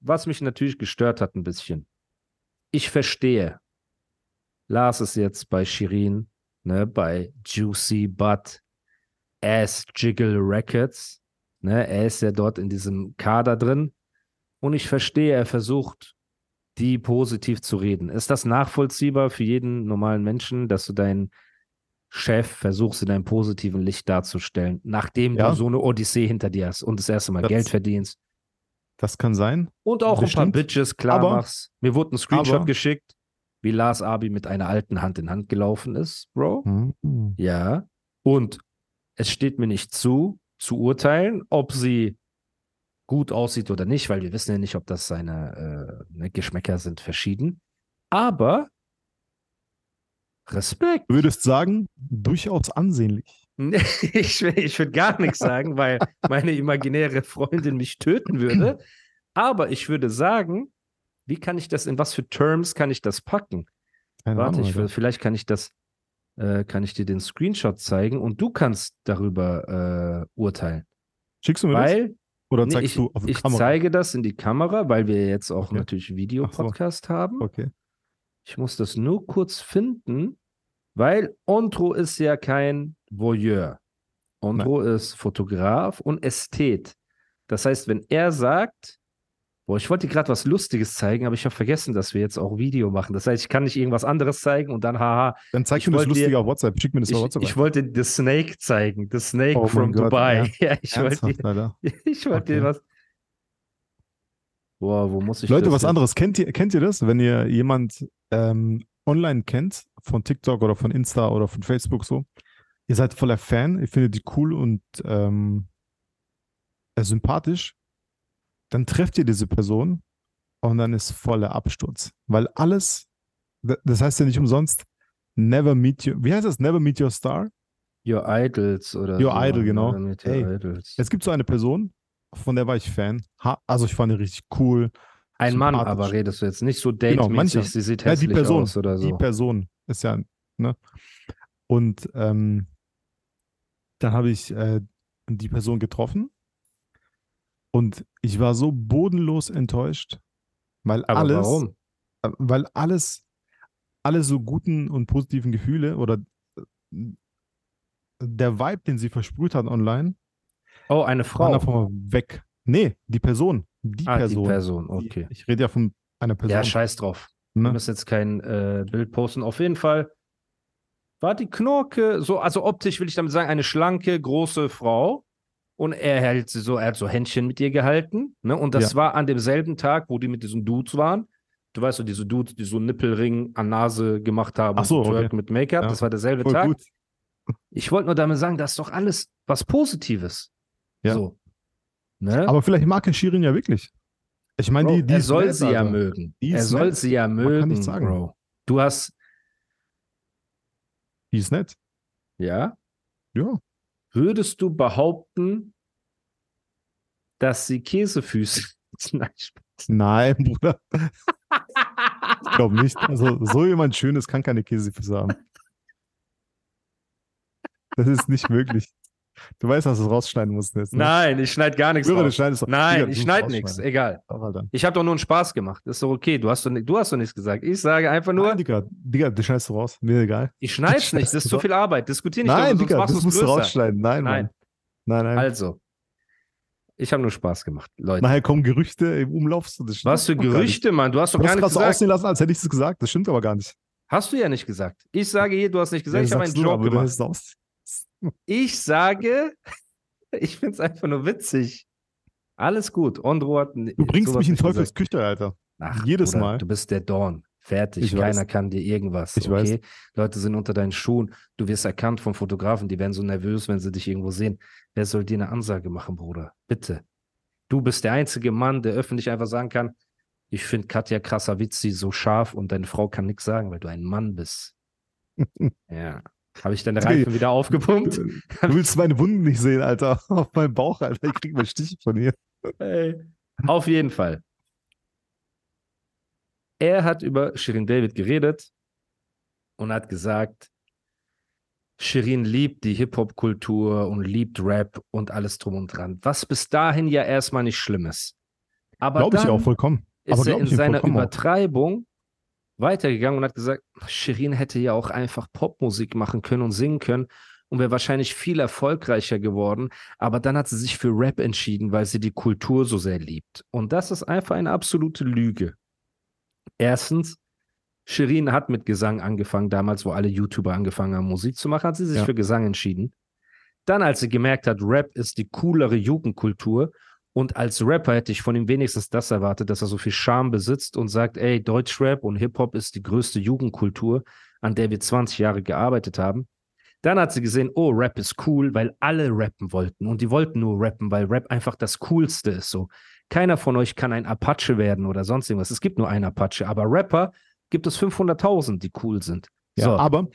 Was mich natürlich gestört hat ein bisschen. Ich verstehe. Las es jetzt bei Shirin, ne, bei Juicy Butt, Ass Jiggle Records. Ne, er ist ja dort in diesem Kader drin. Und ich verstehe, er versucht, die positiv zu reden. Ist das nachvollziehbar für jeden normalen Menschen, dass du deinen Chef versuchst, in einem positiven Licht darzustellen, nachdem Ja. du so eine Odyssee hinter dir hast und das erste Mal Das- Geld verdienst? Das kann sein. Und auch ein paar Bestimmt. Bitches klar Aber- machst. Mir wurde ein Screenshot aber- geschickt, wie Lars Abi mit einer alten Hand in Hand gelaufen ist, Bro. Hm. Ja. Und es steht mir nicht zu, zu urteilen, ob sie gut aussieht oder nicht, weil wir wissen ja nicht, ob das seine äh, ne, Geschmäcker sind verschieden. Aber Respekt. Du würdest sagen, durchaus ansehnlich. Ich, will- ich würde gar nichts sagen, weil meine imaginäre Freundin mich töten würde. Aber ich würde sagen, wie kann ich das, in was für Terms kann ich das packen? Keine Warte, Ahnung. ich will, vielleicht kann ich das, äh, kann ich dir den Screenshot zeigen und du kannst darüber äh, urteilen. Schickst du mir das? Weil Oder nee, zeigst ich, du auf die ich Kamera? zeige das in die Kamera, weil wir jetzt auch Okay. natürlich Videopodcast haben. Okay. Ich muss das nur kurz finden, weil Ontro ist ja kein Voyeur. Ondro ist Fotograf und Ästhet. Das heißt, wenn er sagt, boah, ich wollte dir gerade was Lustiges zeigen, aber ich habe vergessen, dass wir jetzt auch Video machen. Das heißt, ich kann nicht irgendwas anderes zeigen und dann, haha, Dann zeig Ich mir das lustige dir- auf WhatsApp. Schick mir das auf ich, WhatsApp. ich wollte The Snake zeigen. The Snake Oh from Dubai. Ja, ich wollte Ernsthaft, dir, ich wollte dir Okay. was. Boah, wo muss ich Leute, was jetzt- anderes. Kennt ihr, kennt ihr das, wenn ihr jemand ähm, online kennt, von TikTok oder von Insta oder von Facebook so? Ihr seid voller Fan, ihr findet die cool und ähm, äh, sympathisch. Dann trefft ihr diese Person und dann ist voller Absturz. Weil alles, das heißt ja nicht umsonst, never meet your, wie heißt das? Never meet your star? Your Idols oder Your so. Idol, genau. Oder Mit your Ey, Idols. Es gibt so eine Person, von der war ich Fan. Ha also ich fand die richtig cool. Ein Mann, aber redest du jetzt nicht so Genau, date-mäßig, mancher. sie sieht Ja, die hässlich Person, aus oder Die so. Person ist ja, ne? Und ähm, dann habe ich äh, die Person getroffen und ich war so bodenlos enttäuscht, weil Aber alles, warum? äh, weil alles, alle so guten und positiven Gefühle oder äh, der Vibe, den sie versprüht hat online, Oh, eine war Frau. einfach mal weg. Nee, die Person. Die ah, Person. die Person, Die- okay. Ich rede ja von einer Person. Ja, scheiß drauf. Wir ne? müssen jetzt kein äh, Bild posten. Auf jeden Fall war die Knorke so, also optisch will ich damit sagen, eine schlanke, große Frau. Und er hält sie so, er hat so Händchen mit ihr gehalten. Ne? Und das Ja. war an demselben Tag, wo die mit diesen Dudes waren. Du weißt so, diese Dudes, die so einen Nippelring an Nase gemacht haben Ach so, okay. mit Make-up. Ja. Das war derselbe Voll Tag. gut. Ich wollte nur damit sagen, das ist doch alles was Positives. Ja. So. Ne? Aber vielleicht mag er Shirin ja wirklich. Ich meine, Bro, die, die er soll nett, sie ja Alter. mögen. Die Er soll nett. sie ja kann mögen, nichts sagen. Bro. Du hast, Die ist nett. ja, Ja. Würdest du behaupten, dass sie Käsefüße Nein, Bruder. Ich glaube nicht. Also, so jemand Schönes kann keine Käsefüße haben. Das ist nicht möglich. Du weißt, dass du es rausschneiden musst jetzt. Ne? Nein, ich schneide gar nichts du raus. Nein, Digga, du ich schneide nichts. Egal. Alter. Ich habe doch nur einen Spaß gemacht. Ist doch okay. Du hast doch, du hast doch nichts gesagt. Ich sage einfach nur, Nein, Digga, Digga, das schneidest du raus. Mir egal. ich schneide es nicht. Das ist zu viel Arbeit. Diskutier nicht Nein, darüber, Digga, das musst du rausschneiden. Nein, Nein. Nein, nein. Also, ich habe nur Spaß gemacht, Leute. Nachher kommen Gerüchte im Umlauf. Das Was für. Gerüchte, Mann? Du hast doch Du gar hast nichts gerade so gesagt. aussehen lassen, als hätte ich es gesagt. Das stimmt aber gar nicht. Hast du ja nicht gesagt. Ich sage hier, du hast nicht gesagt, Ja, ich habe einen du, du gemacht. aus. Ich sage, ich finde es einfach nur witzig. Alles gut. Ondro hat Du bringst mich in Teufels. Küche, Alter. Ach, jedes Bruder, Mal. Du bist der Dorn. Fertig. Ich Keiner weiß. kann dir irgendwas. Ich okay? weiß. Leute sind unter deinen Schuhen. Du wirst erkannt vom Fotografen. Die werden so nervös, wenn sie dich irgendwo sehen. Wer soll dir eine Ansage machen, Bruder? Bitte. Du bist der einzige Mann, der öffentlich einfach sagen kann, ich finde Katja Krasavici so scharf und deine Frau kann nichts sagen, weil du ein Mann bist. ja. Habe ich deine Reifen wieder aufgepumpt? Du willst meine Wunden nicht sehen, Alter. Auf meinem Bauch, Alter. Ich krieg mal Stiche von hier. Hey. Auf jeden Fall. Er hat über Shirin David geredet und hat gesagt, Shirin liebt die Hip-Hop-Kultur und liebt Rap und alles drum und dran. Was bis dahin ja erstmal nicht schlimm ist. Aber Glaube ich auch vollkommen. ist Aber er glaub in seiner. Übertreibung weitergegangen und hat gesagt, Shirin hätte ja auch einfach Popmusik machen können und singen können und wäre wahrscheinlich viel erfolgreicher geworden. Aber dann hat sie sich für Rap entschieden, weil sie die Kultur so sehr liebt. Und das ist einfach eine absolute Lüge. Erstens, Shirin hat mit Gesang angefangen, damals, wo alle YouTuber angefangen haben, Musik zu machen, hat sie sich Ja. für Gesang entschieden. Dann, als sie gemerkt hat, Rap ist die coolere Jugendkultur und als Rapper hätte ich von ihm wenigstens das erwartet, dass er so viel Charme besitzt und sagt, ey, Deutschrap und Hip-Hop ist die größte Jugendkultur, an der wir 20 Jahre gearbeitet haben. Dann hat sie gesehen, oh, Rap ist cool, weil alle rappen wollten. Und die wollten nur rappen, weil Rap einfach das Coolste ist. So, keiner von euch kann ein Apache werden oder sonst irgendwas. Es gibt nur einen Apache, aber Rapper gibt es 500.000, die cool sind. Ja, so. aber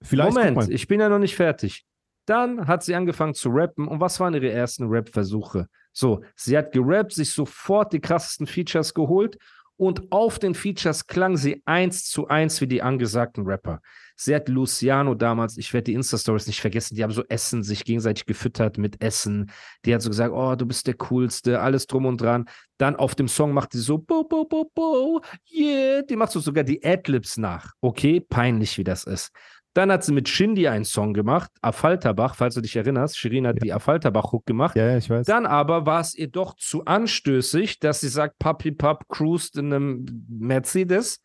vielleicht. Moment, ich bin ja noch nicht fertig. Dann hat sie angefangen zu rappen. Und was waren ihre ersten Rap-Versuche? So, sie hat gerappt, sich sofort die krassesten Features geholt und auf den Features klang sie eins zu eins wie die angesagten Rapper. Sie hat Luciano damals, ich werde die Insta-Stories nicht vergessen, die haben so Essen, sich gegenseitig gefüttert mit Essen. Die hat so gesagt, oh, du bist der Coolste, alles drum und dran. Dann auf dem Song macht sie so, bo, bo, bo, bo, yeah. Die macht so sogar die Adlibs nach. Okay, peinlich, wie das ist. Dann hat sie mit Shindy einen Song gemacht, Affalterbach, falls du dich erinnerst. Shirin hat die Affalterbach-Hook gemacht. Ja, ja, ich weiß. Dann aber war es ihr doch zu anstößig, dass sie sagt, Papi Pap cruised in einem Mercedes,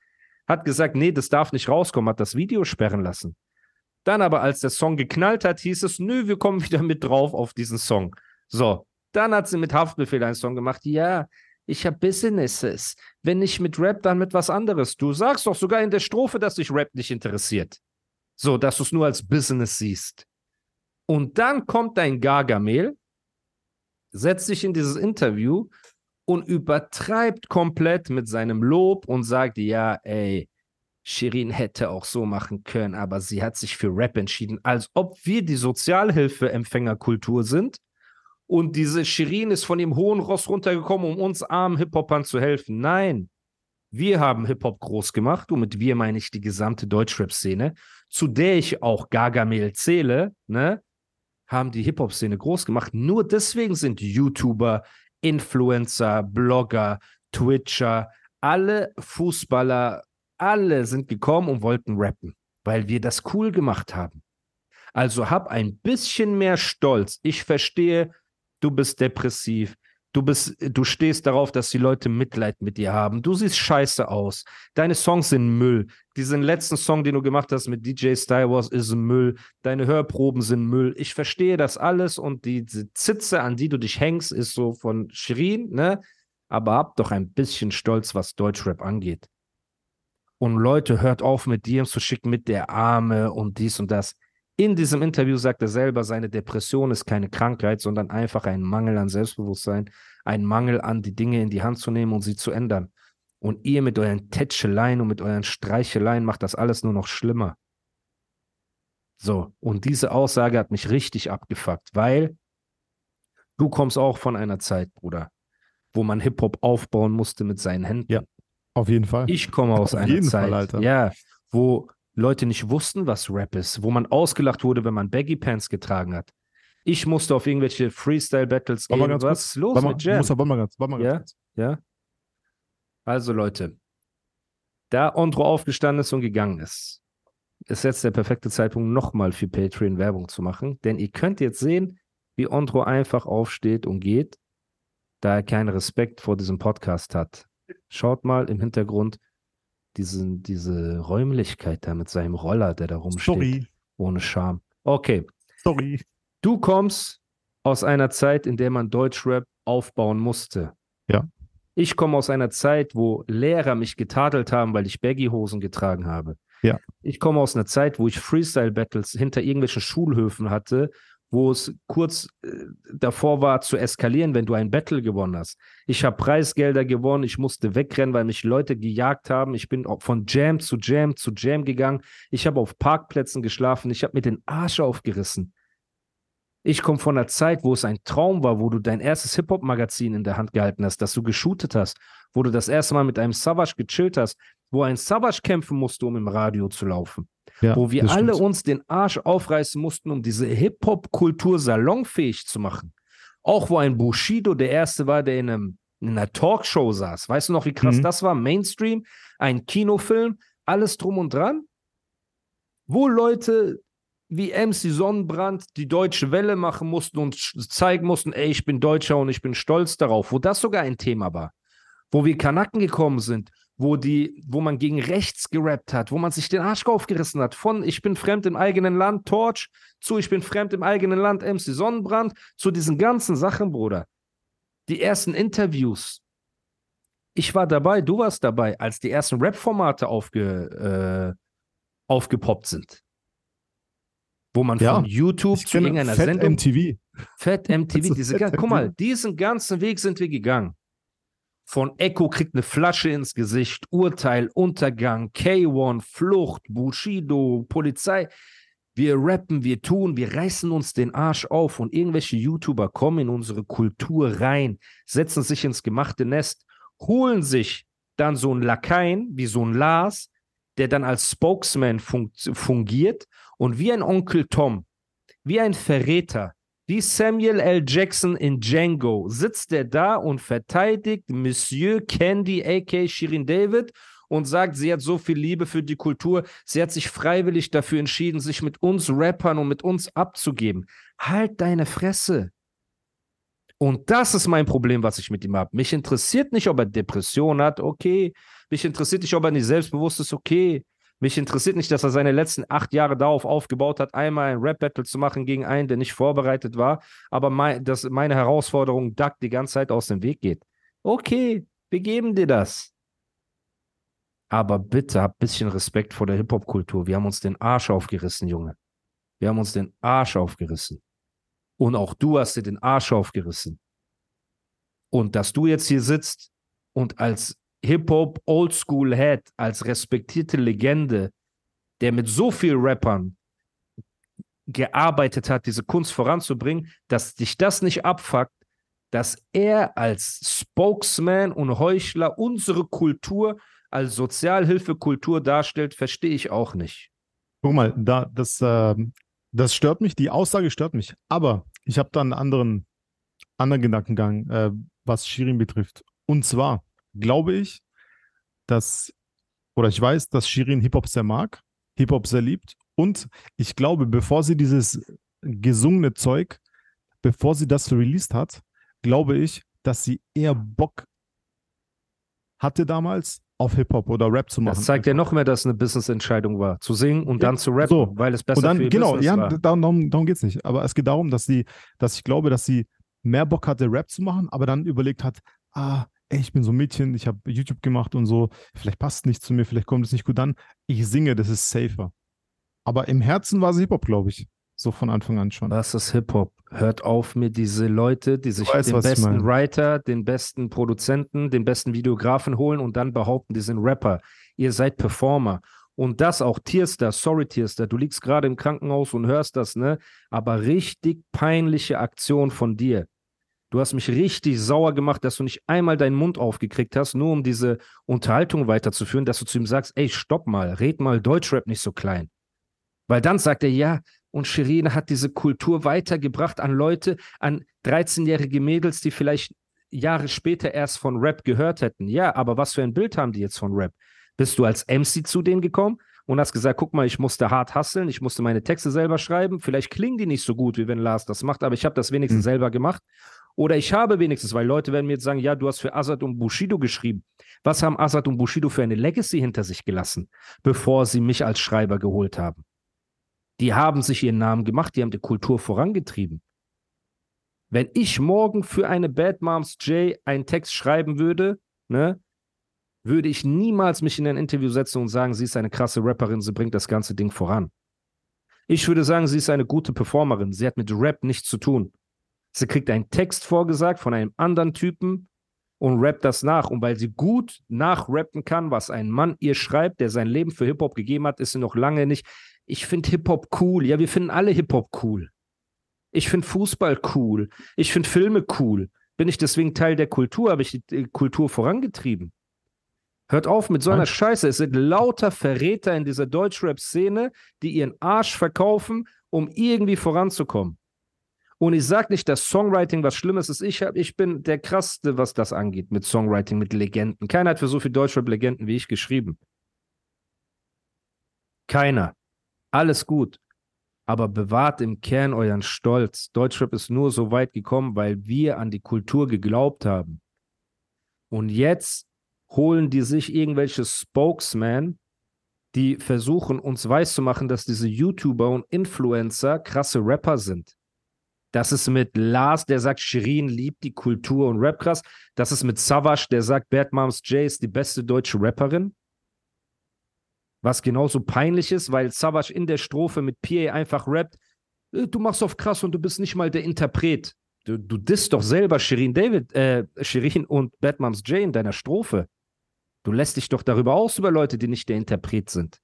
hat gesagt, nee, das darf nicht rauskommen, hat das Video sperren lassen. Dann aber, als der Song geknallt hat, hieß es, nö, wir kommen wieder mit drauf auf diesen Song. So, dann hat sie mit Haftbefehl einen Song gemacht, ja, ich habe Businesses. Wenn nicht mit Rap, dann mit was anderes. Du sagst doch sogar in der Strophe, dass dich Rap nicht interessiert. So, dass du es nur als Business siehst. Und dann kommt dein Gargamel, setzt sich in dieses Interview und übertreibt komplett mit seinem Lob und sagt, ja, ey, Shirin hätte auch so machen können, aber sie hat sich für Rap entschieden, als ob wir die Sozialhilfeempfängerkultur sind und diese Shirin ist von dem hohen Ross runtergekommen, um uns armen Hip-Hopern zu helfen. Nein, wir haben Hip-Hop groß gemacht und mit wir meine ich die gesamte Deutschrap-Szene, zu der ich auch Gargamel zähle, ne? haben die Hip-Hop-Szene groß gemacht. Nur deswegen sind YouTuber, Influencer, Blogger, Twitcher, alle Fußballer, alle sind gekommen und wollten rappen, weil wir das cool gemacht haben. Also hab ein bisschen mehr Stolz. Ich verstehe, du bist depressiv. Du bist, du stehst darauf, dass die Leute Mitleid mit dir haben. Du siehst scheiße aus. Deine Songs sind Müll. Diesen letzten Song, den du gemacht hast mit DJ Star Wars, ist Müll. Deine Hörproben sind Müll. Ich verstehe das alles und diese Zitze, an die du dich hängst, ist so von Shirin, ne? Aber hab doch ein bisschen Stolz, was Deutschrap angeht. Und Leute, hört auf mit DMs zu schicken mit der Arme und dies und das. In diesem Interview sagt er selber, seine Depression ist keine Krankheit, sondern einfach ein Mangel an Selbstbewusstsein, ein Mangel an die Dinge in die Hand zu nehmen und sie zu ändern. Und ihr mit euren Tätscheleien und mit euren Streicheleien macht das alles nur noch schlimmer. So, und diese Aussage hat mich richtig abgefuckt, weil du kommst auch von einer Zeit, Bruder, wo man Hip-Hop aufbauen musste mit seinen Händen. Ja. Auf jeden Fall. Ich komme aus Auf einer Zeit, Fall, Alter. ja, wo Leute nicht wussten, was Rap ist, wo man ausgelacht wurde, wenn man Baggy Pants getragen hat. Ich musste auf irgendwelche Freestyle-Battles gehen. ganz Was ist los mal, mit Jam? muss, mal ganz, mal ganz Ja? kurz. Ja. Also Leute, da Andro aufgestanden ist und gegangen ist, ist jetzt der perfekte Zeitpunkt, nochmal für Patreon Werbung zu machen. Denn ihr könnt jetzt sehen, wie Andro einfach aufsteht und geht, da er keinen Respekt vor diesem Podcast hat. Schaut mal im Hintergrund diesen, diese Räumlichkeit da mit seinem Roller, der da rumsteht, Sorry, ohne Scham. Okay, sorry. Du kommst aus einer Zeit, in der man Deutschrap aufbauen musste. Ja. Ich komme aus einer Zeit, wo Lehrer mich getadelt haben, weil ich Baggy-Hosen getragen habe. Ja. Ich komme aus einer Zeit, wo ich Freestyle-Battles hinter irgendwelchen Schulhöfen hatte, wo es kurz äh, davor war zu eskalieren, wenn du ein Battle gewonnen hast. Ich habe Preisgelder gewonnen, ich musste wegrennen, weil mich Leute gejagt haben. Ich bin von Jam zu Jam zu Jam gegangen. Ich habe auf Parkplätzen geschlafen, ich habe mir den Arsch aufgerissen. Ich komme von einer Zeit, wo es ein Traum war, wo du dein erstes Hip-Hop-Magazin in der Hand gehalten hast, dass du geshootet hast, wo du das erste Mal mit einem Savage gechillt hast, wo ein Savage kämpfen musste, um im Radio zu laufen. Ja, wo wir alle stimmt. uns den Arsch aufreißen mussten, um diese Hip-Hop-Kultur salonfähig zu machen. Auch wo ein Bushido der Erste war, der in, einem, in einer Talkshow saß. Weißt du noch, wie krass mhm. das war? Mainstream, ein Kinofilm, alles drum und dran. Wo Leute wie MC Sonnenbrand die deutsche Welle machen mussten und zeigen mussten, ey, ich bin Deutscher und ich bin stolz darauf, wo das sogar ein Thema war. Wo wir Kanaken gekommen sind, wo die, wo man gegen rechts gerappt hat, wo man sich den Arsch aufgerissen hat. Von ich bin fremd im eigenen Land, Torch, zu ich bin fremd im eigenen Land, MC Sonnenbrand, zu diesen ganzen Sachen, Bruder. Die ersten Interviews. Ich war dabei, du warst dabei, als die ersten Rap-Formate aufge, äh, aufgepoppt sind. Wo man ja, von YouTube zu irgendeiner Fett Sendung. MTV. Fett MTV. Diese, guck mal, diesen ganzen Weg sind wir gegangen von Echo kriegt eine Flasche ins Gesicht, Urteil, Untergang, K1, Flucht, Bushido, Polizei. Wir rappen, wir tun, wir reißen uns den Arsch auf und irgendwelche YouTuber kommen in unsere Kultur rein, setzen sich ins gemachte Nest, holen sich dann so einen Lakaien wie so ein Lars, der dann als Spokesman fun fungiert und wie ein Onkel Tom, wie ein Verräter, wie Samuel L. Jackson in Django sitzt er da und verteidigt Monsieur Candy, a.k. Shirin David, und sagt, sie hat so viel Liebe für die Kultur, sie hat sich freiwillig dafür entschieden, sich mit uns Rappern und mit uns abzugeben. Halt deine Fresse. Und das ist mein Problem, was ich mit ihm habe. Mich interessiert nicht, ob er Depression hat, okay. Mich interessiert nicht, ob er nicht selbstbewusst ist, okay. Mich interessiert nicht, dass er seine letzten acht Jahre darauf aufgebaut hat, einmal ein Rap-Battle zu machen gegen einen, der nicht vorbereitet war, aber mein, dass meine Herausforderung Duck die ganze Zeit aus dem Weg geht. Okay, wir geben dir das. Aber bitte hab ein bisschen Respekt vor der Hip-Hop-Kultur. Wir haben uns den Arsch aufgerissen, Junge. Wir haben uns den Arsch aufgerissen. Und auch du hast dir den Arsch aufgerissen. Und dass du jetzt hier sitzt und als Hip-Hop Oldschool Head, als respektierte Legende, der mit so vielen Rappern gearbeitet hat, diese Kunst voranzubringen, dass dich das nicht abfuckt, dass er als Spokesman und Heuchler unsere Kultur als Sozialhilfekultur darstellt, verstehe ich auch nicht. Guck mal, da, das, äh, das stört mich, die Aussage stört mich. Aber ich habe da einen anderen, anderen Gedankengang, äh, was Shirin betrifft. Und zwar, glaube ich, dass, oder ich weiß, dass Shirin Hip-Hop sehr mag, Hip-Hop sehr liebt. Und ich glaube, bevor sie dieses gesungene Zeug, bevor sie das released hat, glaube ich, dass sie eher Bock hatte damals, auf Hip-Hop oder Rap zu machen. Das zeigt ja noch mehr, dass es eine Business-Entscheidung war, zu singen und ja, dann zu rappen, so. weil es besser und dann, für ihr genau, Business ja, war. Darum, darum, darum geht es nicht. Aber es geht darum, dass sie, dass ich glaube, dass sie mehr Bock hatte, Rap zu machen, aber dann überlegt hat, ah, ey, ich bin so ein Mädchen, ich habe YouTube gemacht und so, vielleicht passt es nicht zu mir, vielleicht kommt es nicht gut an. Ich singe, das ist safer. Aber im Herzen war es Hip-Hop, glaube ich. So von Anfang an schon. Was ist Hip-Hop? Hört auf mir diese Leute, die sich weißt, den besten Writer, den besten Produzenten, den besten Videografen holen und dann behaupten, die sind Rapper. Ihr seid Performer. Und das auch Tierster, sorry Tierster, du liegst gerade im Krankenhaus und hörst das, ne? Aber richtig peinliche Aktion von dir. Du hast mich richtig sauer gemacht, dass du nicht einmal deinen Mund aufgekriegt hast, nur um diese Unterhaltung weiterzuführen, dass du zu ihm sagst, ey, stopp mal, red mal Deutschrap nicht so klein. Weil dann sagt er, ja, und Shirin hat diese Kultur weitergebracht an Leute, an 13-jährige Mädels, die vielleicht Jahre später erst von Rap gehört hätten. Ja, aber was für ein Bild haben die jetzt von Rap? Bist du als MC zu denen gekommen und hast gesagt, guck mal, ich musste hart hasseln, ich musste meine Texte selber schreiben. Vielleicht klingen die nicht so gut, wie wenn Lars das macht, aber ich habe das wenigstens mhm. selber gemacht. Oder ich habe wenigstens, weil Leute werden mir jetzt sagen, ja, du hast für Azad und Bushido geschrieben. Was haben Azad und Bushido für eine Legacy hinter sich gelassen, bevor sie mich als Schreiber geholt haben? Die haben sich ihren Namen gemacht, die haben die Kultur vorangetrieben. Wenn ich morgen für eine Bad Moms J einen Text schreiben würde, ne, würde ich niemals mich in ein Interview setzen und sagen, sie ist eine krasse Rapperin, sie bringt das ganze Ding voran. Ich würde sagen, sie ist eine gute Performerin. Sie hat mit Rap nichts zu tun. Sie kriegt einen Text vorgesagt von einem anderen Typen und rappt das nach. Und weil sie gut nachrappen kann, was ein Mann ihr schreibt, der sein Leben für Hip-Hop gegeben hat, ist sie noch lange nicht. Ich finde Hip-Hop cool. Ja, wir finden alle Hip-Hop cool. Ich finde Fußball cool. Ich finde Filme cool. Bin ich deswegen Teil der Kultur? Habe ich die Kultur vorangetrieben? Hört auf mit so einer Scheiße. Es sind lauter Verräter in dieser Deutschrap-Szene, die ihren Arsch verkaufen, um irgendwie voranzukommen. Und ich sage nicht, dass Songwriting was Schlimmes ist. Ich, hab, ich bin der Krasseste, was das angeht, mit Songwriting, mit Legenden. Keiner hat für so viel Deutschrap-Legenden wie ich geschrieben. Keiner. Alles gut. Aber bewahrt im Kern euren Stolz. Deutschrap ist nur so weit gekommen, weil wir an die Kultur geglaubt haben. Und jetzt holen die sich irgendwelche Spokesmen, die versuchen, uns weiszumachen, dass diese YouTuber und Influencer krasse Rapper sind. Das ist mit Lars, der sagt, Shirin liebt die Kultur und Rap krass. Das ist mit Savage, der sagt, Bad Moms J ist die beste deutsche Rapperin. Was genauso peinlich ist, weil Savage in der Strophe mit PA einfach rappt, äh, du machst auf krass und du bist nicht mal der Interpret. Du, du disst doch selber Shirin David, äh, Shirin und Bad Moms J in deiner Strophe. Du lässt dich doch darüber aus über Leute, die nicht der Interpret sind.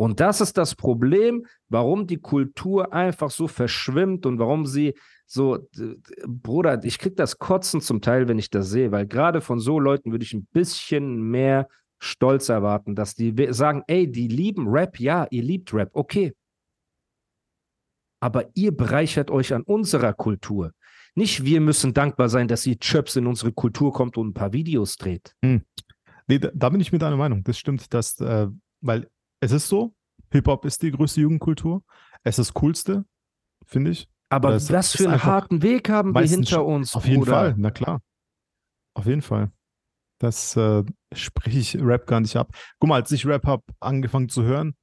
Und das ist das Problem, warum die Kultur einfach so verschwimmt und warum sie so, Bruder, ich krieg das Kotzen zum Teil, wenn ich das sehe, weil gerade von so Leuten würde ich ein bisschen mehr Stolz erwarten, dass die sagen, ey, die lieben Rap, ja, ihr liebt Rap, okay. Aber ihr bereichert euch an unserer Kultur. Nicht wir müssen dankbar sein, dass ihr Chöps in unsere Kultur kommt und ein paar Videos dreht. Hm. Nee, da, da, bin ich mit deiner Meinung. Das stimmt, dass, äh, weil es ist so, Hip-Hop ist die größte Jugendkultur. Es ist das Coolste, finde ich. Aber es, was für einen harten Weg haben wir hinter uns. Auf jeden Bruder. Fall, na klar. Auf jeden Fall. Das äh, spreche ich Rap gar nicht ab. Guck mal, als ich Rap habe angefangen zu hören,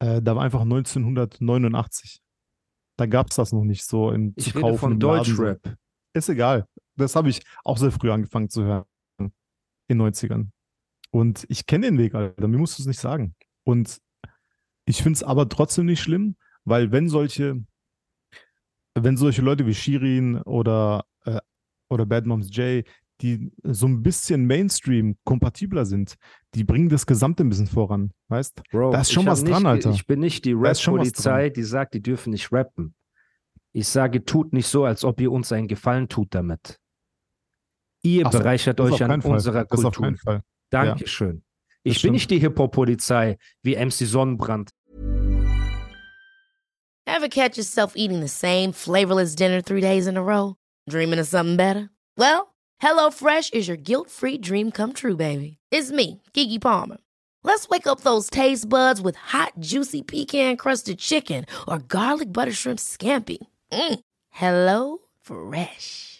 äh, da war einfach 1989. Da gab es das noch nicht so im Ich rede von Deutschrap. Ist egal. Das habe ich auch sehr früh angefangen zu hören. In den 90ern. Und ich kenne den Weg, Alter. Mir musst du es nicht sagen. Und ich finde es aber trotzdem nicht schlimm, weil wenn solche, wenn solche Leute wie Shirin oder, äh, oder Bad Moms J, die so ein bisschen Mainstream-kompatibler sind, die bringen das Gesamte ein bisschen voran, weißt? Bro, da ist schon was dran, Alter. Ich bin nicht die Rap-Polizei, die sagt, die dürfen nicht rappen. Ich sage, tut nicht so, als ob ihr uns einen Gefallen tut damit. Ihr so, bereichert euch an Fall. unserer Kultur. Das auf keinen Fall. Dankeschön. Ja. Ich bin nicht die Hip-Hop-Polizei wie MC Sonnenbrand. Ever catch yourself eating the same flavorless dinner three days in a row? Dreaming of something better? Well, HelloFresh is your guilt-free dream come true, baby. It's me, Kiki Palmer. Let's wake up those taste buds with hot, juicy pecan-crusted chicken or garlic butter shrimp scampi. Mm. Hello Fresh.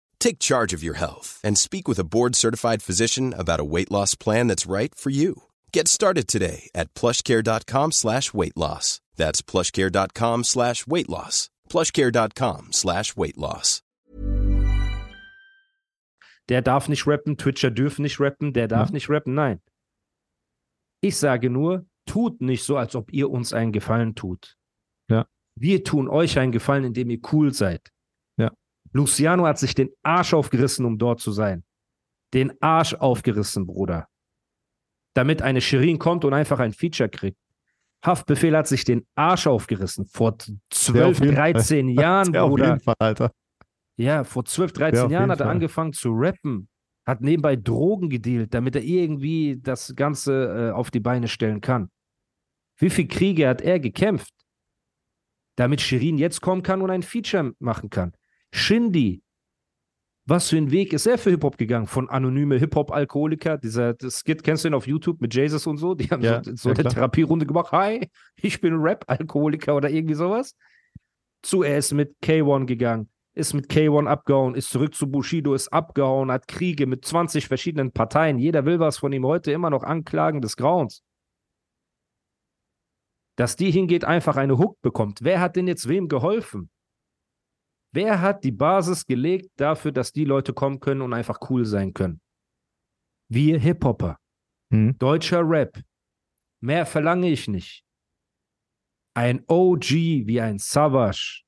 Take charge of your health and speak with a board-certified physician about a weight loss plan that's right for you. Get started today at plushcare.com slash weight loss. That's plushcare.com slash weight loss. plushcare.com slash weight loss. Der darf nicht rappen, Twitcher dürfen nicht rappen, der darf ja. nicht rappen, nein. Ich sage nur, tut nicht so, als ob ihr uns einen Gefallen tut. Ja. Wir tun euch einen Gefallen, indem ihr cool seid. Luciano hat sich den Arsch aufgerissen, um dort zu sein. Den Arsch aufgerissen, Bruder. Damit eine Shirin kommt und einfach ein Feature kriegt. Haftbefehl hat sich den Arsch aufgerissen. Vor 12, 13 Jahren, Der Bruder. Auf jeden Fall, Alter. Ja, vor 12, 13 Jahren hat er Fall. angefangen zu rappen. Hat nebenbei Drogen gedealt, damit er irgendwie das Ganze äh, auf die Beine stellen kann. Wie viele Kriege hat er gekämpft? Damit Shirin jetzt kommen kann und ein Feature machen kann. Shindy, was für ein Weg ist er für Hip-Hop gegangen? Von anonyme Hip-Hop-Alkoholiker, dieser Skit, kennst du ihn auf YouTube mit Jesus und so? Die haben ja, so, so ja, eine klar. Therapierunde gemacht. Hi, ich bin Rap-Alkoholiker oder irgendwie sowas. zu, er ist mit K1 gegangen, ist mit K1 abgehauen, ist zurück zu Bushido, ist abgehauen, hat Kriege mit 20 verschiedenen Parteien. Jeder will was von ihm heute immer noch Anklagen des Grauens. Dass die hingeht, einfach eine Hook bekommt. Wer hat denn jetzt wem geholfen? Wer hat die Basis gelegt dafür, dass die Leute kommen können und einfach cool sein können? Wir Hip-Hopper. Hm. Deutscher Rap. Mehr verlange ich nicht. Ein OG wie ein Savage.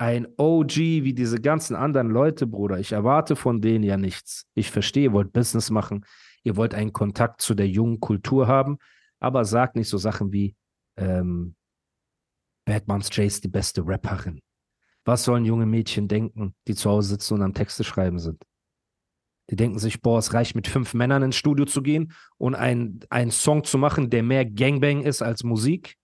Ein OG wie diese ganzen anderen Leute, Bruder. Ich erwarte von denen ja nichts. Ich verstehe, ihr wollt Business machen. Ihr wollt einen Kontakt zu der jungen Kultur haben. Aber sagt nicht so Sachen wie, ähm, Bad Moms J ist die beste Rapperin. Was sollen junge Mädchen denken, die zu Hause sitzen und am Texte schreiben sind? Die denken sich, boah, es reicht mit fünf Männern ins Studio zu gehen und einen Song zu machen, der mehr Gangbang ist als Musik,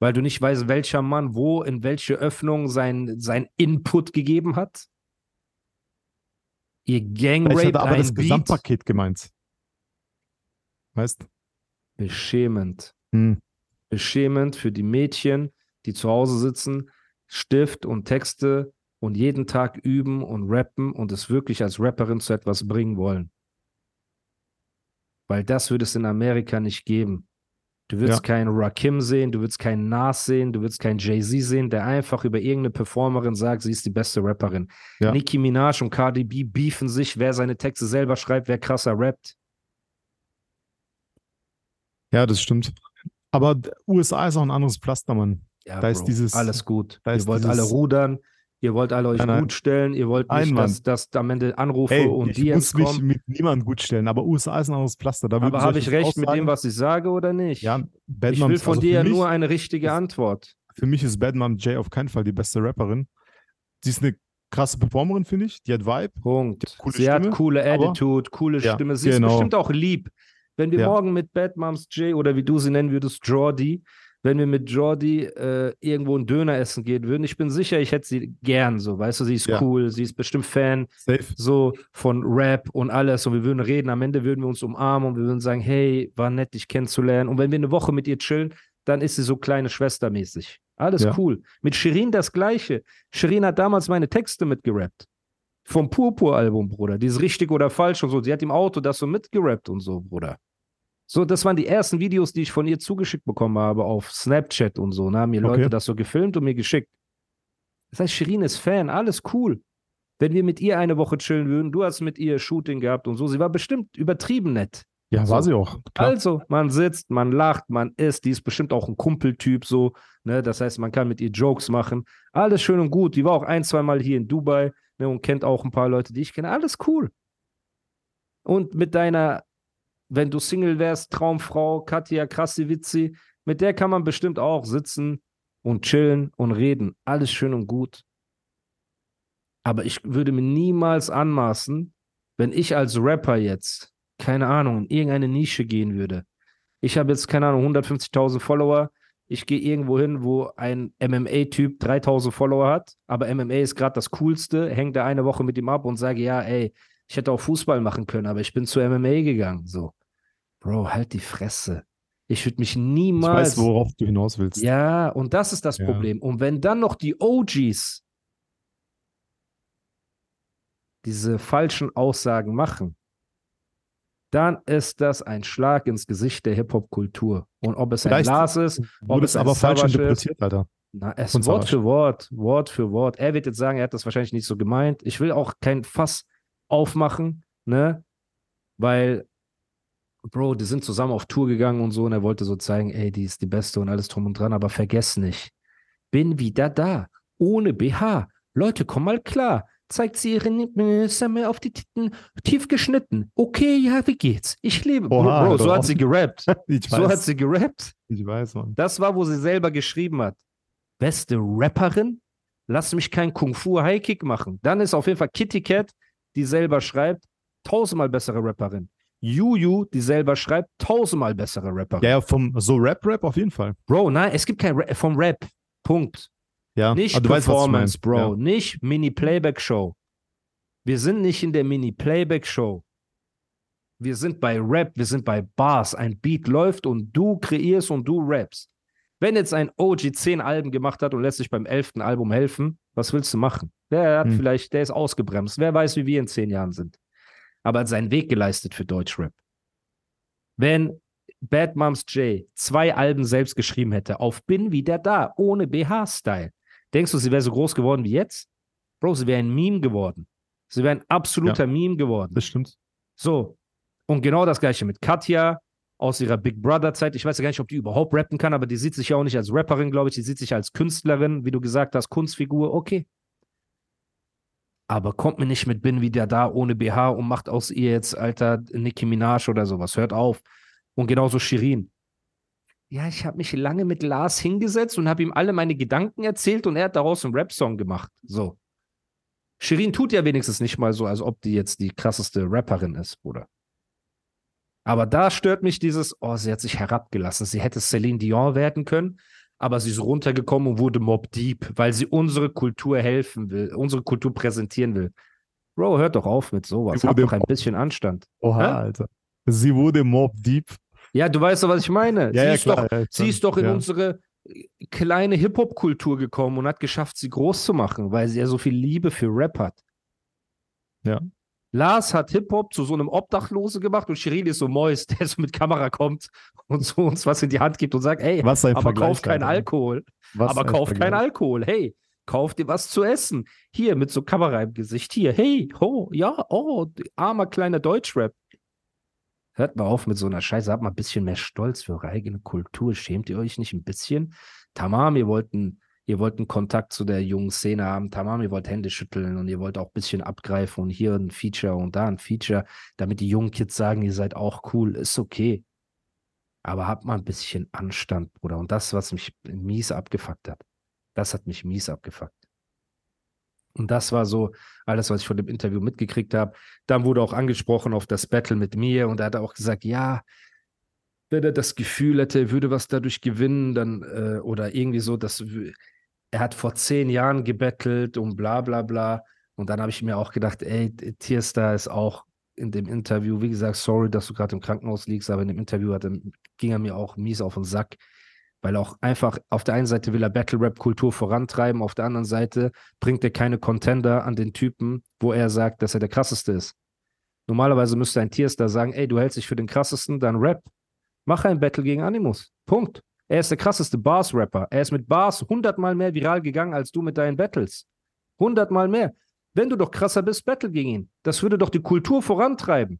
weil du nicht weißt, welcher Mann wo in welche Öffnung sein, sein Input gegeben hat. Ihr Gangrape Ich hatte aber das Beat. Gesamtpaket gemeint. Weißt? Beschämend. Hm. Beschämend für die Mädchen, die zu Hause sitzen, Stift und Texte und jeden Tag üben und rappen und es wirklich als Rapperin zu etwas bringen wollen. Weil das würde es in Amerika nicht geben. Du würdest Ja. keinen Rakim sehen, du würdest keinen Nas sehen, du würdest keinen Jay-Z sehen, der einfach über irgendeine Performerin sagt, sie ist die beste Rapperin. Ja. Nicki Minaj und Cardi B beefen sich, wer seine Texte selber schreibt, wer krasser rappt. Ja, das stimmt. Aber USA ist auch ein anderes Pflaster, Mann. Ja, Da ist Bro, dieses- alles gut. da Ihr ist wollt dieses- alle rudern, ihr wollt alle euch Nein, nein. gut stellen, ihr wollt nicht, dass, dass am Ende Anrufe Ey, und ich DMs muss mich kommen. mit niemandem gut stellen, aber USA ist ein anderes Pflaster. Da Aber habe ich recht mit dem, was ich sage oder nicht? Ja, Bad ich will Moms- von also dir ja nur eine richtige ist- Antwort. Für mich ist Bad Mom J auf keinen Fall die beste Rapperin. Sie ist eine krasse Performerin, finde ich. Die hat Vibe. Punkt. coole Sie hat Stimme, coole aber- Attitude, coole Ja, Stimme. Sie genau. ist bestimmt auch lieb. Wenn wir Ja. morgen mit Bad Moms J oder wie du sie nennen würdest, Jordi, wenn wir mit Jordi äh, irgendwo einen Döner essen gehen würden, ich bin sicher, ich hätte sie gern so. Weißt du, sie ist Ja. cool, sie ist bestimmt Fan Safe. so von Rap und alles und wir würden reden. Am Ende würden wir uns umarmen und wir würden sagen, hey, war nett, dich kennenzulernen. Und wenn wir eine Woche mit ihr chillen, dann ist sie so kleine Schwestermäßig. Alles Ja. cool. Mit Shirin das Gleiche. Shirin hat damals meine Texte mitgerappt. Vom Purpur-Album, Bruder. Dieses richtig oder falsch und so. Sie hat im Auto das so mitgerappt und so, Bruder. So, das waren die ersten Videos, die ich von ihr zugeschickt bekommen habe auf Snapchat und so. Da haben mir Leute Okay. das so gefilmt und mir geschickt. Das heißt, Shirin ist Fan, alles cool. Wenn wir mit ihr eine Woche chillen würden, du hast mit ihr Shooting gehabt und so, sie war bestimmt übertrieben nett. Ja, war So. sie auch. Klar. Also, man sitzt, man lacht, man isst, die ist bestimmt auch ein Kumpeltyp so, ne? Das heißt, man kann mit ihr Jokes machen. Alles schön und gut. Die war auch ein, zwei Mal hier in Dubai, ne, und kennt auch ein paar Leute, die ich kenne. Alles cool. Und mit deiner, wenn du Single wärst, Traumfrau, Katja Krasiewiczi, mit der kann man bestimmt auch sitzen und chillen und reden. Alles schön und gut. Aber ich würde mir niemals anmaßen, wenn ich als Rapper jetzt, keine Ahnung, in irgendeine Nische gehen würde. Ich habe jetzt, keine Ahnung, 150.000 Follower. Ich gehe irgendwo hin, wo ein MMA-Typ 3.000 Follower hat, aber MMA ist gerade das Coolste, hängt da eine Woche mit ihm ab und sage, ja, ey, ich hätte auch Fußball machen können, aber ich bin zu MMA gegangen. So, Bro, halt die Fresse. Ich würde mich Ich niemals. weiß, worauf du hinaus willst. Ja, und das ist das Ja. Problem. Und wenn dann noch die OGs diese falschen Aussagen machen, dann ist das ein Schlag ins Gesicht der Hip-Hop-Kultur. Und ob es Vielleicht ein Lars ist, ob es aber falsch interpretiert, Alter. na, es Wort Savage. für Wort, Wort für Wort. Er wird jetzt sagen, er hat das wahrscheinlich nicht so gemeint. Ich will auch kein Fass aufmachen, ne? Weil, Bro, die sind zusammen auf Tour gegangen und so und er wollte so zeigen, ey, die ist die Beste und alles drum und dran, aber vergess nicht, bin wieder da, ohne BH. Leute, komm mal klar. Zeigt sie ihre Sammel auf die Titten, tief geschnitten. Okay, ja, wie geht's? Ich lebe. Bro, Oha, Bro so hat sie gerappt. So hat sie gerappt. ich weiß, Mann. Das war, wo sie selber geschrieben hat. Beste Rapperin? Lass mich keinen Kung Fu High Kick machen. Dann ist auf jeden Fall Kitty Cat, die selber schreibt, tausendmal bessere Rapperin. Juju, die selber schreibt, tausendmal bessere Rapperin. Ja, ja, vom so Rap-Rap auf jeden Fall. Bro, nein, es gibt kein Rap vom Rap. Punkt. Ja, Nicht weißt, ich Performance, mein. Bro. Nicht Mini-Playback-Show. Wir sind nicht in der Mini-Playback-Show. Wir sind bei Rap, wir sind bei Bars. Ein Beat läuft und du kreierst und du rappst. Wenn jetzt ein OG zehn Alben gemacht hat und lässt sich beim elften Album helfen, was willst du machen? Der hat Hm. vielleicht, der ist ausgebremst. Wer weiß, wie wir in zehn Jahren sind. Aber hat seinen Weg geleistet für Deutschrap. Wenn Bad Moms J zwei Alben selbst geschrieben hätte, auf Bin wieder da, ohne BH-Style, denkst du, sie wäre so groß geworden wie jetzt? Bro, sie wäre ein Meme geworden. Sie wäre ein absoluter Meme geworden. Das stimmt. So. Und genau das gleiche mit Katja aus ihrer Big Brother-Zeit. Ich weiß ja gar nicht, ob die überhaupt rappen kann, aber die sieht sich ja auch nicht als Rapperin, glaube ich. Die sieht sich als Künstlerin, wie du gesagt hast, Kunstfigur. Okay. Aber kommt mir nicht mit Bin wieder da ohne BH und macht aus ihr jetzt, Alter, Nicki Minaj oder sowas. Hört auf. Und genauso Shirin. Ja, ich habe mich lange mit Lars hingesetzt und habe ihm alle meine Gedanken erzählt und er hat daraus einen Rap-Song gemacht. So. Shirin tut ja wenigstens nicht mal so, als ob die jetzt die krasseste Rapperin ist, Bruder. Aber da stört mich dieses, oh, sie hat sich herabgelassen. Sie hätte Celine Dion werden können, aber sie ist runtergekommen und wurde Mob Deep, weil sie unsere Kultur helfen will, unsere Kultur präsentieren will. Bro, hört doch auf mit sowas. Hab doch ein bisschen Anstand. Oha, Hä? Alter. Sie wurde Mob Deep. Ja, du weißt doch, was ich meine. Ja, sie, ja, ist klar. doch, ja, sie ist doch in unsere kleine Hip-Hop-Kultur gekommen und hat geschafft, sie groß zu machen, weil sie ja so viel Liebe für Rap hat. Ja. Lars hat Hip-Hop zu so einem Obdachlose gemacht und Shirin ist so Moist, der so mit Kamera kommt und so uns was in die Hand gibt und sagt, ey, Was ein aber Vergleich, kauf keinen Alter. Alkohol. Was aber ein kauf keinen. Alkohol. Hey, kauf dir was zu essen. Hier, mit so Kamera im Gesicht. Hier, hey, ho, ja, oh, armer kleiner Deutschrap. Hört mal auf mit so einer Scheiße. Habt mal ein bisschen mehr Stolz für eure eigene Kultur. Schämt ihr euch nicht ein bisschen? Tamam, ihr wollten, ihr wollt einen Kontakt zu der jungen Szene haben. Tamam, ihr wollt Hände schütteln und ihr wollt auch ein bisschen abgreifen und hier ein Feature und da ein Feature, damit die jungen Kids sagen, ihr seid auch cool. Ist okay. Aber habt mal ein bisschen Anstand, Bruder. Und das, was mich mies abgefuckt hat, das hat mich mies abgefuckt. Und das war so alles, was ich von dem Interview mitgekriegt habe. Dann wurde auch angesprochen auf das Battle mit mir und er hat auch gesagt, ja, wenn er das Gefühl hätte, er würde was dadurch gewinnen, dann äh, oder irgendwie so, dass er hat vor zehn Jahren gebettelt und bla bla bla. Und dann habe ich mir auch gedacht, ey, Tierstar ist auch in dem Interview, wie gesagt, sorry, dass du gerade im Krankenhaus liegst, aber in dem Interview hat ging er mir auch mies auf den Sack, weil auch einfach auf der einen Seite will er Battle-Rap-Kultur vorantreiben, auf der anderen Seite bringt er keine Contender an den Typen, wo er sagt, dass er der krasseste ist. Normalerweise müsste ein Tierstar sagen, ey, du hältst dich für den krassesten, dann Rap. Mach ein Battle gegen Animus. Punkt. Er ist der krasseste Bars-Rapper. Er ist mit Bars hundertmal mehr viral gegangen als du mit deinen Battles. Hundertmal mehr. Wenn du doch krasser bist, battle gegen ihn. Das würde doch die Kultur vorantreiben.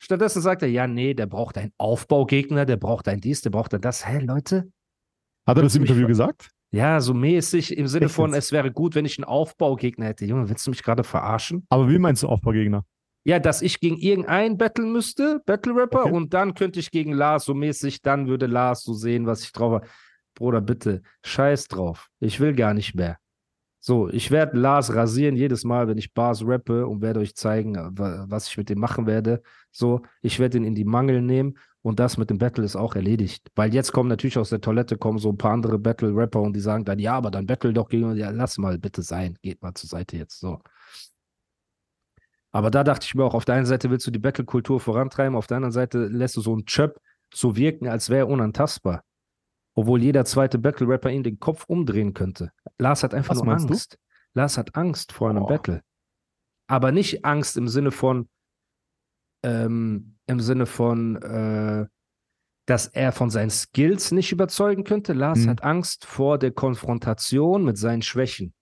Stattdessen sagt er, ja, nee, der braucht einen Aufbaugegner, der braucht ein dies, der braucht ein das. Hä, Leute? Hat er das im Interview gesagt? Ja, so mäßig im Sinne Echt von, es wäre gut, wenn ich einen Aufbaugegner hätte. Junge, willst du mich gerade verarschen? Aber wie meinst du Aufbaugegner? Ja, dass ich gegen irgendeinen battlen müsste, Battle Rapper, Okay. und dann könnte ich gegen Lars so mäßig, dann würde Lars so sehen, was ich drauf habe. Bruder, bitte, scheiß drauf. Ich will gar nicht mehr. So, ich werde Lars rasieren jedes Mal, wenn ich Bars rappe und werde euch zeigen, wa- was ich mit dem machen werde. So, ich werde ihn in die Mangel nehmen und das mit dem Battle ist auch erledigt. Weil jetzt kommen natürlich aus der Toilette kommen so ein paar andere Battle-Rapper und die sagen dann, ja, aber dann battle doch gegen, ja, lass mal bitte sein, geht mal zur Seite jetzt. So. Aber da dachte ich mir auch, auf der einen Seite willst du die Battle-Kultur vorantreiben, auf der anderen Seite lässt du so einen Chöp so wirken, als wäre er unantastbar. Obwohl jeder zweite Battle-Rapper ihm den Kopf umdrehen könnte. Lars hat einfach Was nur meinst du? Angst. Lars hat Angst vor einem Oh. Battle. Aber nicht Angst im Sinne von, ähm, im Sinne von, äh, dass er von seinen Skills nicht überzeugen könnte. Lars Mhm. hat Angst vor der Konfrontation mit seinen Schwächen.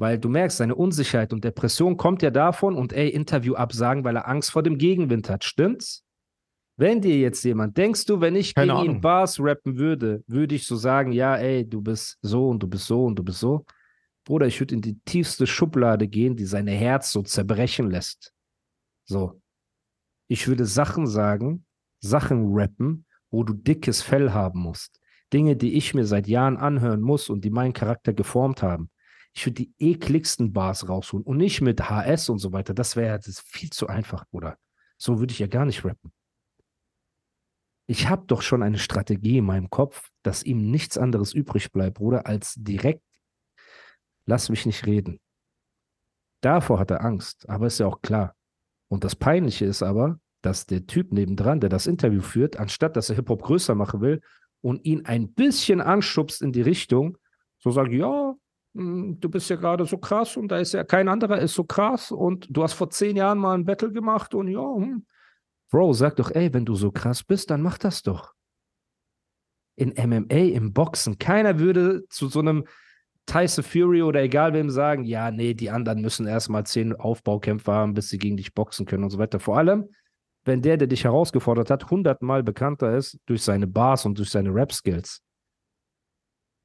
Weil du merkst, seine Unsicherheit und Depression kommt ja davon und ey, Interview absagen, weil er Angst vor dem Gegenwind hat. Stimmt's? Wenn dir jetzt jemand, denkst du, wenn ich Keine gegen ihn Ahnung. Bars rappen würde, würde ich so sagen, ja, ey, du bist so und du bist so und du bist so. Bruder, ich würde in die tiefste Schublade gehen, die sein Herz so zerbrechen lässt. So. Ich würde Sachen sagen, Sachen rappen, wo du dickes Fell haben musst. Dinge, die ich mir seit Jahren anhören muss und die meinen Charakter geformt haben. Ich würde die ekligsten Bars rausholen und nicht mit HS und so weiter. Das wäre ist viel zu einfach, Bruder. So würde ich ja gar nicht rappen. Ich habe doch schon eine Strategie in meinem Kopf, dass ihm nichts anderes übrig bleibt, Bruder, als direkt, lass mich nicht reden. Davor hat er Angst, aber ist ja auch klar. Und das Peinliche ist aber, dass der Typ nebendran, der das Interview führt, anstatt dass er Hip-Hop größer machen will, und ihn ein bisschen anschubst in die Richtung, so sagt, ja, du bist ja gerade so krass und da ist ja kein anderer ist so krass und du hast vor zehn Jahren mal ein Battle gemacht und ja, hm. Bro, sag doch, ey, wenn du so krass bist, dann mach das doch. In MMA, im Boxen, keiner würde zu so einem Tyson Fury oder egal wem sagen, ja, nee, die anderen müssen erstmal zehn Aufbaukämpfe haben, bis sie gegen dich boxen können und so weiter. Vor allem, wenn der, der dich herausgefordert hat, hundertmal bekannter ist durch seine Bars und durch seine Rap-Skills.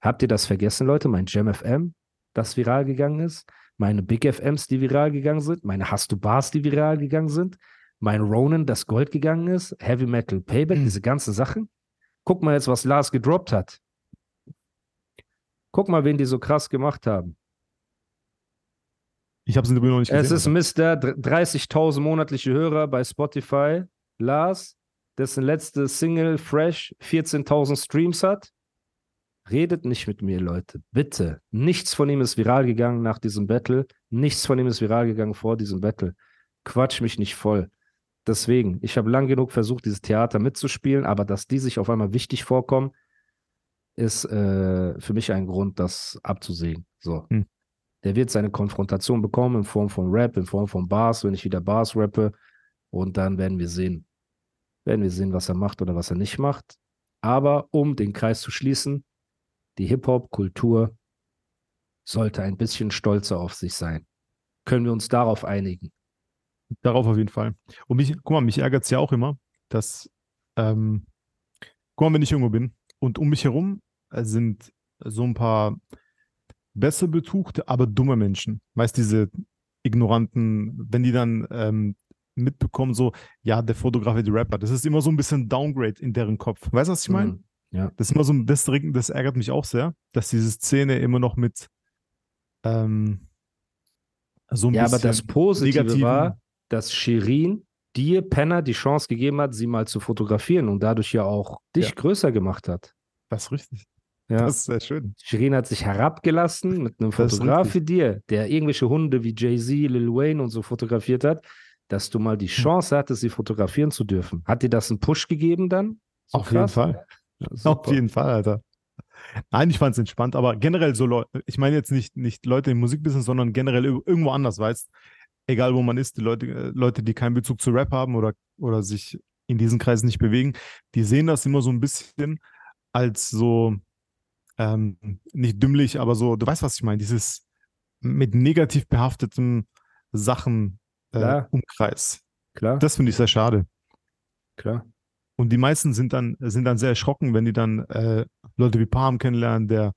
Habt ihr das vergessen, Leute? Mein Jam FM, das viral gegangen ist? Meine Big FMs, die viral gegangen sind? Meine Hast du Bars, die viral gegangen sind? Mein Ronan, das Gold gegangen ist? Heavy Metal Payback, mhm. diese ganzen Sachen? Guck mal jetzt, was Lars gedroppt hat. Guck mal, wen die so krass gemacht haben. Ich habe es in der noch nicht gesehen. Es ist Mr. 30.000 monatliche Hörer bei Spotify. Lars, dessen letzte Single Fresh 14.000 Streams hat. Redet nicht mit mir, Leute. Bitte. Nichts von ihm ist viral gegangen nach diesem Battle. Nichts von ihm ist viral gegangen vor diesem Battle. Quatsch mich nicht voll. Deswegen, ich habe lang genug versucht, dieses Theater mitzuspielen, aber dass die sich auf einmal wichtig vorkommen, ist äh, für mich ein Grund, das abzusehen. So. Hm. Der wird seine Konfrontation bekommen in Form von Rap, in Form von Bars, wenn ich wieder Bars rappe. Und dann werden wir sehen. Werden wir sehen, was er macht oder was er nicht macht. Aber um den Kreis zu schließen, die Hip-Hop-Kultur sollte ein bisschen stolzer auf sich sein. Können wir uns darauf einigen? Darauf auf jeden Fall. Und mich, guck mal, mich ärgert es ja auch immer, dass, ähm, guck mal, wenn ich irgendwo bin und um mich herum sind so ein paar besser betuchte, aber dumme Menschen. Weißt diese ignoranten, wenn die dann ähm, mitbekommen, so, ja, der Fotograf ist Rapper. Das ist immer so ein bisschen Downgrade in deren Kopf. Weißt du, was ich meine? Mhm. Ja. Das ist immer so ein, das, das ärgert mich auch sehr, dass diese Szene immer noch mit ähm, so ein ja, bisschen aber das Positive war, dass Shirin dir, Penner, die Chance gegeben hat, sie mal zu fotografieren und dadurch ja auch dich ja. größer gemacht hat. Das ist richtig. Ja. Das ist sehr schön. Shirin hat sich herabgelassen mit einem Fotograf für dir, der irgendwelche Hunde wie Jay-Z, Lil Wayne und so fotografiert hat, dass du mal die hm. Chance hattest, sie fotografieren zu dürfen. Hat dir das einen Push gegeben dann? So Auf krass? jeden Fall. Ja, Auf jeden Fall, Alter. Nein, ich fand es entspannt, aber generell so Leute, ich meine jetzt nicht, nicht Leute im Musikbusiness, sondern generell irgendwo anders, weißt egal wo man ist, die Leute, äh, Leute, die keinen Bezug zu Rap haben oder, oder sich in diesen Kreisen nicht bewegen, die sehen das immer so ein bisschen als so, ähm, nicht dümmlich, aber so, du weißt, was ich meine, dieses mit negativ behafteten Sachen äh, Umkreis. Klar. Das finde ich sehr schade. Klar. Und die meisten sind dann, sind dann sehr erschrocken, wenn die dann äh, Leute wie Palm kennenlernen, der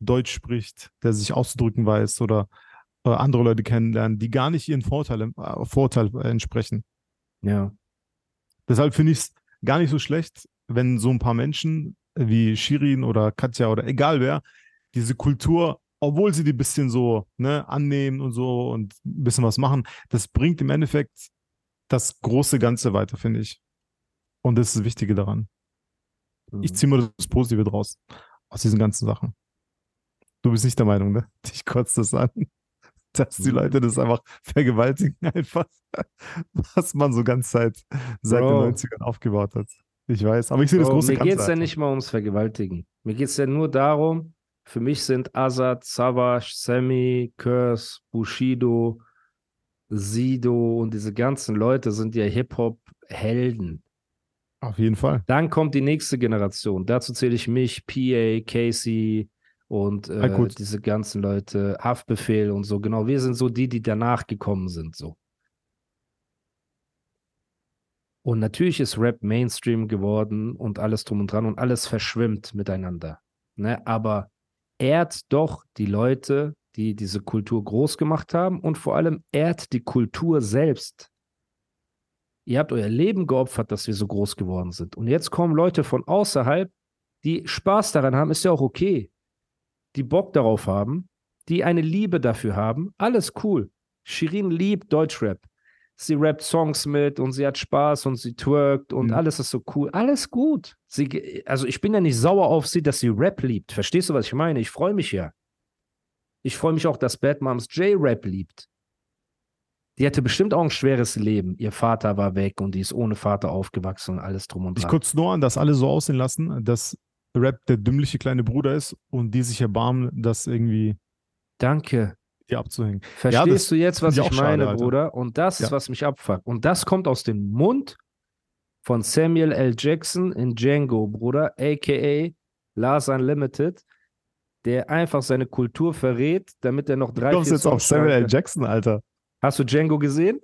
Deutsch spricht, der sich auszudrücken weiß oder äh, andere Leute kennenlernen, die gar nicht ihren Vorteil, äh, Vorteil entsprechen. Ja. Deshalb finde ich es gar nicht so schlecht, wenn so ein paar Menschen wie Shirin oder Katja oder egal wer, diese Kultur, obwohl sie die ein bisschen so ne, annehmen und so und ein bisschen was machen, das bringt im Endeffekt das große Ganze weiter, finde ich. Und das ist das Wichtige daran. Mhm. Ich ziehe mal das Positive draus aus diesen ganzen Sachen. Du bist nicht der Meinung, ne? Ich kotze das an, dass die mhm. Leute das einfach vergewaltigen, einfach, was man so ganz seit, seit Bro. den 90ern aufgebaut hat. Ich weiß, aber ich sehe das oh, große Mir geht es ja nicht mal ums Vergewaltigen. Mir geht es ja nur darum, für mich sind Azad, Savage, Sammy, Curse, Bushido, Sido und diese ganzen Leute sind ja Hip-Hop-Helden. Auf jeden Fall. Dann kommt die nächste Generation. Dazu zähle ich mich, PA, Casey und äh, diese ganzen Leute, Haftbefehl und so. Genau, wir sind so die, die danach gekommen sind. So. Und natürlich ist Rap Mainstream geworden und alles drum und dran und alles verschwimmt miteinander. Ne? Aber ehrt doch die Leute, die diese Kultur groß gemacht haben und vor allem ehrt die Kultur selbst. Ihr habt euer Leben geopfert, dass wir so groß geworden sind. Und jetzt kommen Leute von außerhalb, die Spaß daran haben, ist ja auch okay. Die Bock darauf haben, die eine Liebe dafür haben. Alles cool. Shirin liebt Deutschrap sie rappt Songs mit und sie hat Spaß und sie twerkt und mhm. alles ist so cool. Alles gut. Sie, also ich bin ja nicht sauer auf sie, dass sie Rap liebt. Verstehst du, was ich meine? Ich freue mich ja. Ich freue mich auch, dass Bad Moms J Rap liebt. Die hatte bestimmt auch ein schweres Leben. Ihr Vater war weg und die ist ohne Vater aufgewachsen und alles drum und dran. Ich kurz nur an, dass alle so aussehen lassen, dass Rap der dümmliche kleine Bruder ist und die sich erbarmen, das irgendwie Danke. dir abzuhängen. Verstehst das du jetzt, was ich, schade, meine, Alter. Bruder? Und das ist, Ja. was mich abfuckt. Und das kommt aus dem Mund von Samuel L. Jackson in Django, Bruder, aka Lars Unlimited, der einfach seine Kultur verrät, damit er noch drei, Du kommst jetzt auf Samuel L. Jackson, Alter. Hast du Django gesehen?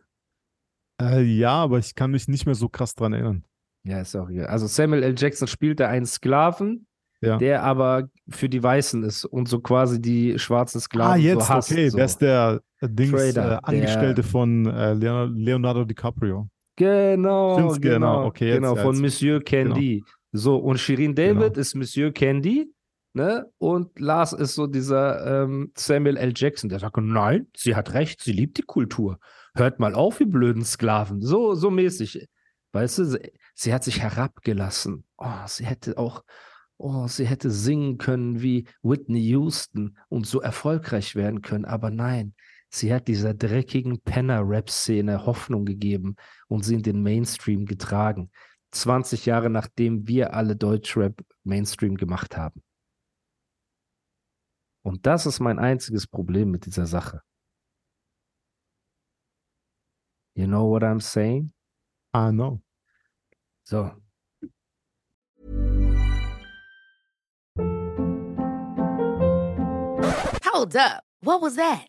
Äh, ja, aber ich kann mich nicht mehr so krass dran erinnern. Ja, ist auch egal. Also Samuel L. Jackson spielt da einen Sklaven, Ja. der aber für die Weißen ist und so quasi die schwarzen Sklaven ah, jetzt, so hasst. okay. so. Der ist der äh, Dings, Trader, äh, der- Angestellte von äh, Leonardo, DiCaprio. Genau, genau, genau. Okay, jetzt- genau, ja, von jetzt- Monsieur Candy. So, und Shirin David Genau. ist Monsieur Candy, ne? Und Lars ist so dieser ähm, Samuel L. Jackson, der sagt, nein, sie hat recht, sie liebt die Kultur. Hört mal auf, ihr blöden Sklaven. So, so mäßig. Weißt du, sie, sie hat sich herabgelassen. Oh, sie hätte auch, oh, sie hätte singen können wie Whitney Houston und so erfolgreich werden können, aber nein. Sie hat dieser dreckigen Penner-Rap-Szene Hoffnung gegeben und sie in den Mainstream getragen. 20 Jahre nachdem wir alle Deutschrap Mainstream gemacht haben. Und das ist mein einziges Problem mit dieser Sache. You know what I'm saying? Ah, no. So. Hold up. What was that?